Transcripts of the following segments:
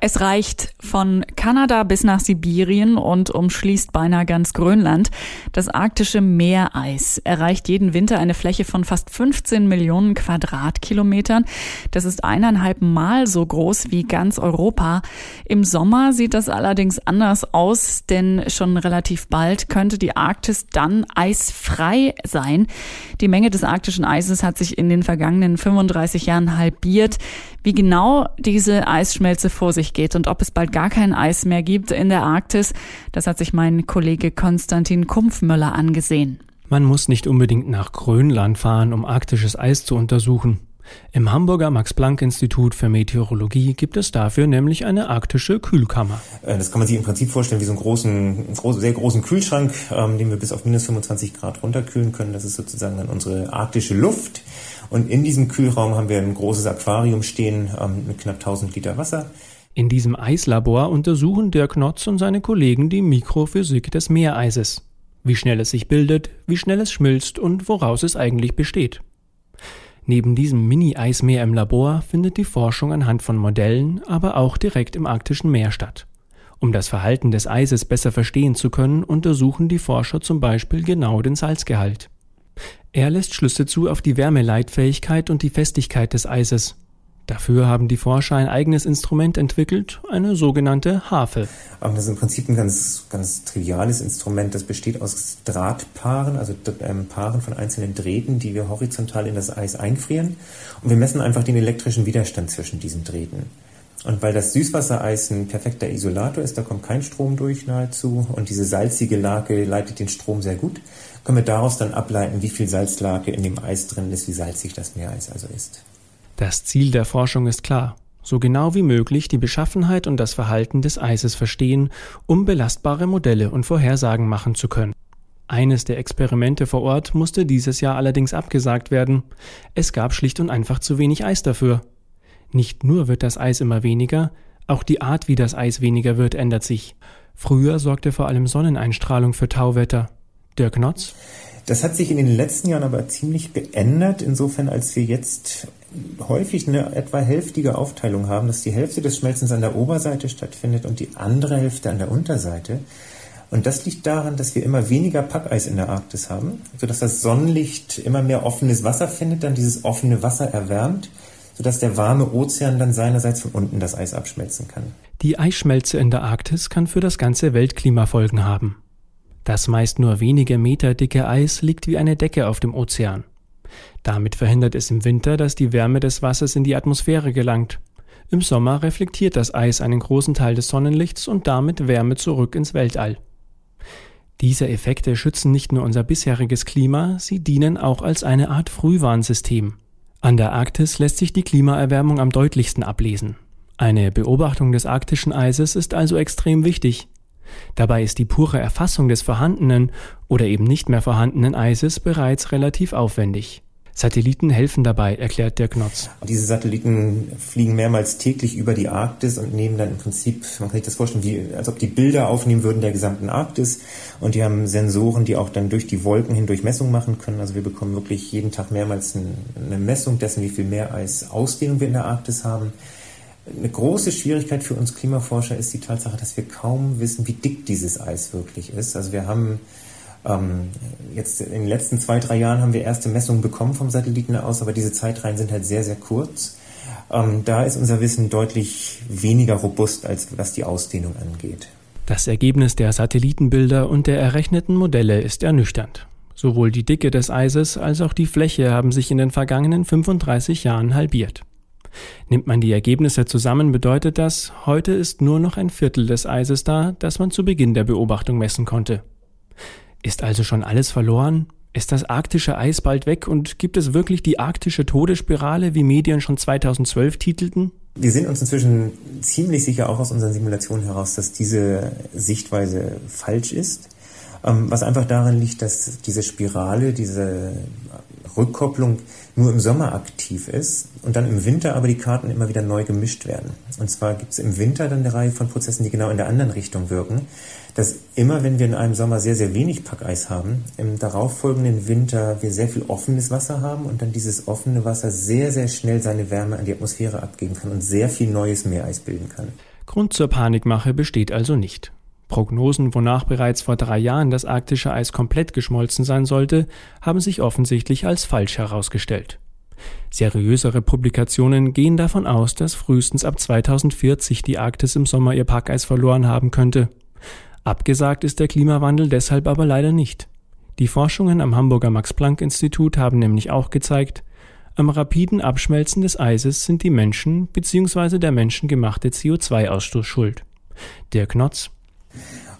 Es reicht von Kanada bis nach Sibirien und umschließt beinahe ganz Grönland. Das arktische Meereis erreicht jeden Winter eine Fläche von fast 15 Millionen Quadratkilometern. Das ist eineinhalb Mal so groß wie ganz Europa. Im Sommer sieht das allerdings anders aus, denn schon relativ bald könnte die Arktis dann eisfrei sein. Die Menge des arktischen Eises hat sich in den vergangenen 35 Jahren halbiert. Wie genau diese Eisschmelze vor sich geht und ob es bald gar kein Eis mehr gibt in der Arktis, das hat sich mein Kollege Konstantin Kumpfmöller angesehen. Man muss nicht unbedingt nach Grönland fahren, um arktisches Eis zu untersuchen. Im Hamburger Max-Planck-Institut für Meteorologie gibt es dafür nämlich eine arktische Kühlkammer. Äh, das kann man sich im Prinzip vorstellen wie so einen großen, sehr großen Kühlschrank, ähm, den wir bis auf minus 25 Grad runterkühlen können. Das ist sozusagen dann unsere arktische Luft. Und in diesem Kühlraum haben wir ein großes Aquarium stehen ähm, mit knapp 1000 Liter Wasser. In diesem Eislabor untersuchen Dirk Notz und seine Kollegen die Mikrophysik des Meereises. Wie schnell es sich bildet, wie schnell es schmilzt und woraus es eigentlich besteht. Neben diesem Mini-Eismeer im Labor findet die Forschung anhand von Modellen aber auch direkt im arktischen Meer statt. Um das Verhalten des Eises besser verstehen zu können, untersuchen die Forscher zum Beispiel genau den Salzgehalt. Er lässt Schlüsse zu auf die Wärmeleitfähigkeit und die Festigkeit des Eises. Dafür haben die Forscher ein eigenes Instrument entwickelt, eine sogenannte Harfe. Das ist im Prinzip ein ganz, ganz triviales Instrument. Das besteht aus Drahtpaaren, also ähm, Paaren von einzelnen Drähten, die wir horizontal in das Eis einfrieren. Und wir messen einfach den elektrischen Widerstand zwischen diesen Drähten. Und weil das Süßwassereis ein perfekter Isolator ist, da kommt kein Strom durch nahezu und diese salzige Lage leitet den Strom sehr gut, können wir daraus dann ableiten, wie viel Salzlake in dem Eis drin ist, wie salzig das Meereis also ist. Das Ziel der Forschung ist klar, so genau wie möglich die Beschaffenheit und das Verhalten des Eises verstehen, um belastbare Modelle und Vorhersagen machen zu können. Eines der Experimente vor Ort musste dieses Jahr allerdings abgesagt werden. Es gab schlicht und einfach zu wenig Eis dafür. Nicht nur wird das Eis immer weniger, auch die Art, wie das Eis weniger wird, ändert sich. Früher sorgte vor allem Sonneneinstrahlung für Tauwetter. Dirk Notz? Das hat sich in den letzten Jahren aber ziemlich geändert, insofern als wir jetzt häufig eine etwa hälftige Aufteilung haben, dass die Hälfte des Schmelzens an der Oberseite stattfindet und die andere Hälfte an der Unterseite. Und das liegt daran, dass wir immer weniger Packeis in der Arktis haben, sodass das Sonnenlicht immer mehr offenes Wasser findet, dann dieses offene Wasser erwärmt sodass der warme Ozean dann seinerseits von unten das Eis abschmelzen kann. Die Eisschmelze in der Arktis kann für das ganze Weltklima Folgen haben. Das meist nur wenige Meter dicke Eis liegt wie eine Decke auf dem Ozean. Damit verhindert es im Winter, dass die Wärme des Wassers in die Atmosphäre gelangt. Im Sommer reflektiert das Eis einen großen Teil des Sonnenlichts und damit Wärme zurück ins Weltall. Diese Effekte schützen nicht nur unser bisheriges Klima, sie dienen auch als eine Art Frühwarnsystem. An der Arktis lässt sich die Klimaerwärmung am deutlichsten ablesen. Eine Beobachtung des arktischen Eises ist also extrem wichtig. Dabei ist die pure Erfassung des vorhandenen oder eben nicht mehr vorhandenen Eises bereits relativ aufwendig. Satelliten helfen dabei, erklärt der Knotz. Diese Satelliten fliegen mehrmals täglich über die Arktis und nehmen dann im Prinzip, man kann sich das vorstellen, wie, als ob die Bilder aufnehmen würden der gesamten Arktis. Und die haben Sensoren, die auch dann durch die Wolken hindurch Messungen machen können. Also wir bekommen wirklich jeden Tag mehrmals eine Messung dessen, wie viel Meereisausdehnung wir in der Arktis haben. Eine große Schwierigkeit für uns Klimaforscher ist die Tatsache, dass wir kaum wissen, wie dick dieses Eis wirklich ist. Also wir haben ähm, jetzt in den letzten zwei, drei Jahren haben wir erste Messungen bekommen vom Satelliten aus, aber diese Zeitreihen sind halt sehr, sehr kurz. Ähm, da ist unser Wissen deutlich weniger robust, als was die Ausdehnung angeht. Das Ergebnis der Satellitenbilder und der errechneten Modelle ist ernüchternd. Sowohl die Dicke des Eises als auch die Fläche haben sich in den vergangenen 35 Jahren halbiert. Nimmt man die Ergebnisse zusammen, bedeutet das, heute ist nur noch ein Viertel des Eises da, das man zu Beginn der Beobachtung messen konnte. Ist also schon alles verloren? Ist das arktische Eis bald weg und gibt es wirklich die arktische Todesspirale, wie Medien schon 2012 titelten? Wir sind uns inzwischen ziemlich sicher auch aus unseren Simulationen heraus, dass diese Sichtweise falsch ist. Ähm, was einfach daran liegt, dass diese Spirale, diese Rückkopplung nur im Sommer aktiv ist und dann im Winter aber die Karten immer wieder neu gemischt werden. Und zwar gibt es im Winter dann eine Reihe von Prozessen, die genau in der anderen Richtung wirken, dass immer wenn wir in einem Sommer sehr, sehr wenig Packeis haben, im darauffolgenden Winter wir sehr viel offenes Wasser haben und dann dieses offene Wasser sehr, sehr schnell seine Wärme an die Atmosphäre abgeben kann und sehr viel neues Meereis bilden kann. Grund zur Panikmache besteht also nicht. Prognosen, wonach bereits vor drei Jahren das arktische Eis komplett geschmolzen sein sollte, haben sich offensichtlich als falsch herausgestellt. Seriösere Publikationen gehen davon aus, dass frühestens ab 2040 die Arktis im Sommer ihr Packeis verloren haben könnte. Abgesagt ist der Klimawandel deshalb aber leider nicht. Die Forschungen am Hamburger Max-Planck-Institut haben nämlich auch gezeigt, am rapiden Abschmelzen des Eises sind die Menschen bzw. der menschengemachte CO2-Ausstoß schuld. Der Knotz,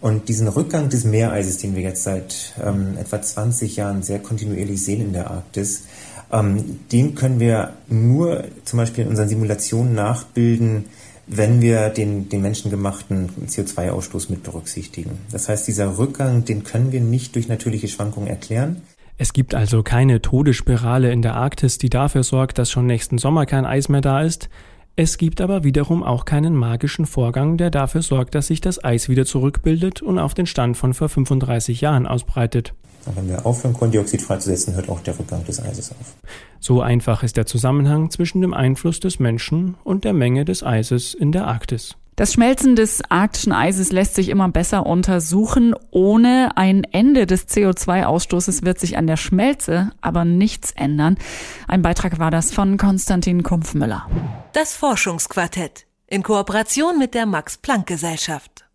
und diesen Rückgang des Meereises, den wir jetzt seit ähm, etwa 20 Jahren sehr kontinuierlich sehen in der Arktis, ähm, den können wir nur zum Beispiel in unseren Simulationen nachbilden, wenn wir den, den menschengemachten CO2-Ausstoß mit berücksichtigen. Das heißt, dieser Rückgang, den können wir nicht durch natürliche Schwankungen erklären. Es gibt also keine Todesspirale in der Arktis, die dafür sorgt, dass schon nächsten Sommer kein Eis mehr da ist. Es gibt aber wiederum auch keinen magischen Vorgang, der dafür sorgt, dass sich das Eis wieder zurückbildet und auf den Stand von vor 35 Jahren ausbreitet. wenn wir aufhören, Kohlendioxid freizusetzen, hört auch der Rückgang des Eises auf. So einfach ist der Zusammenhang zwischen dem Einfluss des Menschen und der Menge des Eises in der Arktis. Das Schmelzen des arktischen Eises lässt sich immer besser untersuchen. Ohne ein Ende des CO2-Ausstoßes wird sich an der Schmelze aber nichts ändern. Ein Beitrag war das von Konstantin Kumpfmüller. Das Forschungsquartett in Kooperation mit der Max Planck Gesellschaft.